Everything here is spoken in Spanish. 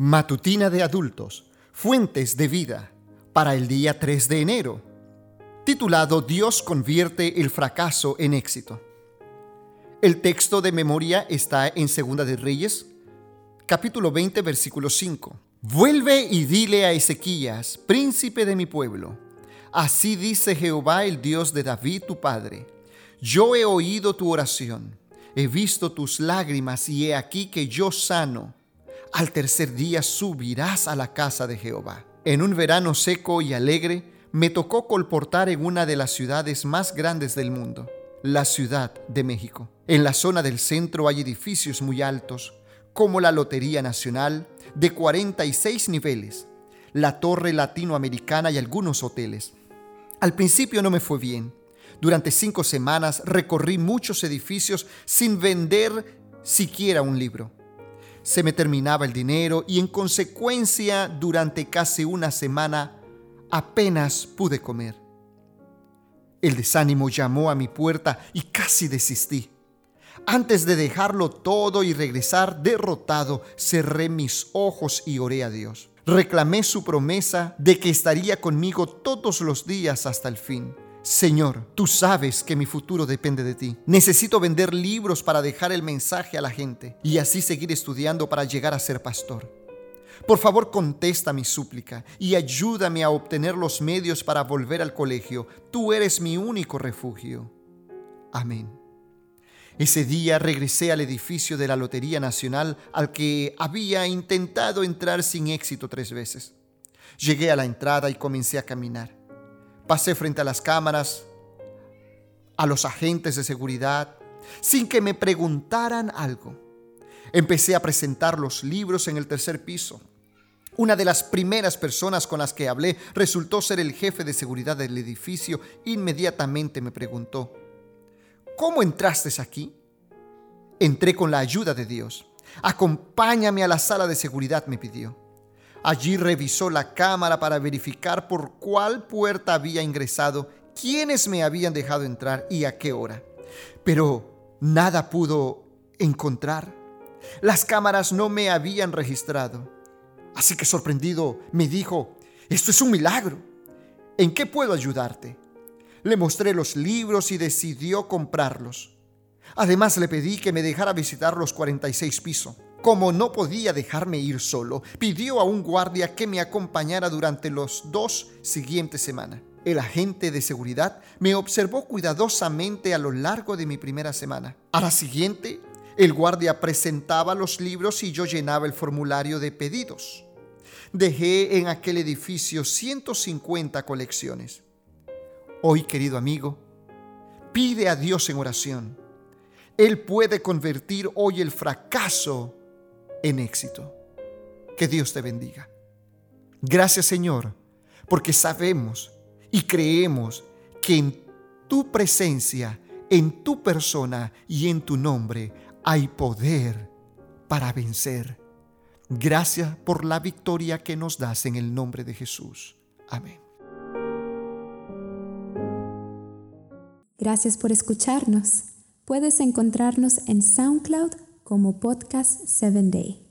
Matutina de adultos, Fuentes de vida, para el día 3 de enero, titulado Dios convierte el fracaso en éxito. El texto de memoria está en Segunda de Reyes, capítulo 20, versículo 5. Vuelve y dile a Ezequías, príncipe de mi pueblo, así dice Jehová el Dios de David tu padre, yo he oído tu oración, he visto tus lágrimas y he aquí que yo sano al tercer día subirás a la casa de Jehová. En un verano seco y alegre, me tocó colportar en una de las ciudades más grandes del mundo, la Ciudad de México. En la zona del centro hay edificios muy altos, como la Lotería Nacional, de 46 niveles, la Torre Latinoamericana y algunos hoteles. Al principio no me fue bien. Durante cinco semanas recorrí muchos edificios sin vender siquiera un libro se me terminaba el dinero y en consecuencia durante casi una semana apenas pude comer. El desánimo llamó a mi puerta y casi desistí. Antes de dejarlo todo y regresar derrotado, cerré mis ojos y oré a Dios. Reclamé su promesa de que estaría conmigo todos los días hasta el fin. Señor, tú sabes que mi futuro depende de ti. Necesito vender libros para dejar el mensaje a la gente y así seguir estudiando para llegar a ser pastor. Por favor, contesta mi súplica y ayúdame a obtener los medios para volver al colegio. Tú eres mi único refugio. Amén. Ese día regresé al edificio de la Lotería Nacional al que había intentado entrar sin éxito tres veces. Llegué a la entrada y comencé a caminar. Pasé frente a las cámaras, a los agentes de seguridad, sin que me preguntaran algo. Empecé a presentar los libros en el tercer piso. Una de las primeras personas con las que hablé resultó ser el jefe de seguridad del edificio. Inmediatamente me preguntó, ¿cómo entraste aquí? Entré con la ayuda de Dios. Acompáñame a la sala de seguridad, me pidió. Allí revisó la cámara para verificar por cuál puerta había ingresado, quiénes me habían dejado entrar y a qué hora. Pero nada pudo encontrar. Las cámaras no me habían registrado. Así que sorprendido me dijo, esto es un milagro. ¿En qué puedo ayudarte? Le mostré los libros y decidió comprarlos. Además le pedí que me dejara visitar los 46 pisos. Como no podía dejarme ir solo, pidió a un guardia que me acompañara durante los dos siguientes semanas. El agente de seguridad me observó cuidadosamente a lo largo de mi primera semana. A la siguiente, el guardia presentaba los libros y yo llenaba el formulario de pedidos. Dejé en aquel edificio 150 colecciones. Hoy, querido amigo, pide a Dios en oración. Él puede convertir hoy el fracaso en éxito. Que Dios te bendiga. Gracias Señor, porque sabemos y creemos que en tu presencia, en tu persona y en tu nombre hay poder para vencer. Gracias por la victoria que nos das en el nombre de Jesús. Amén. Gracias por escucharnos. Puedes encontrarnos en SoundCloud como Podcast 7 Day.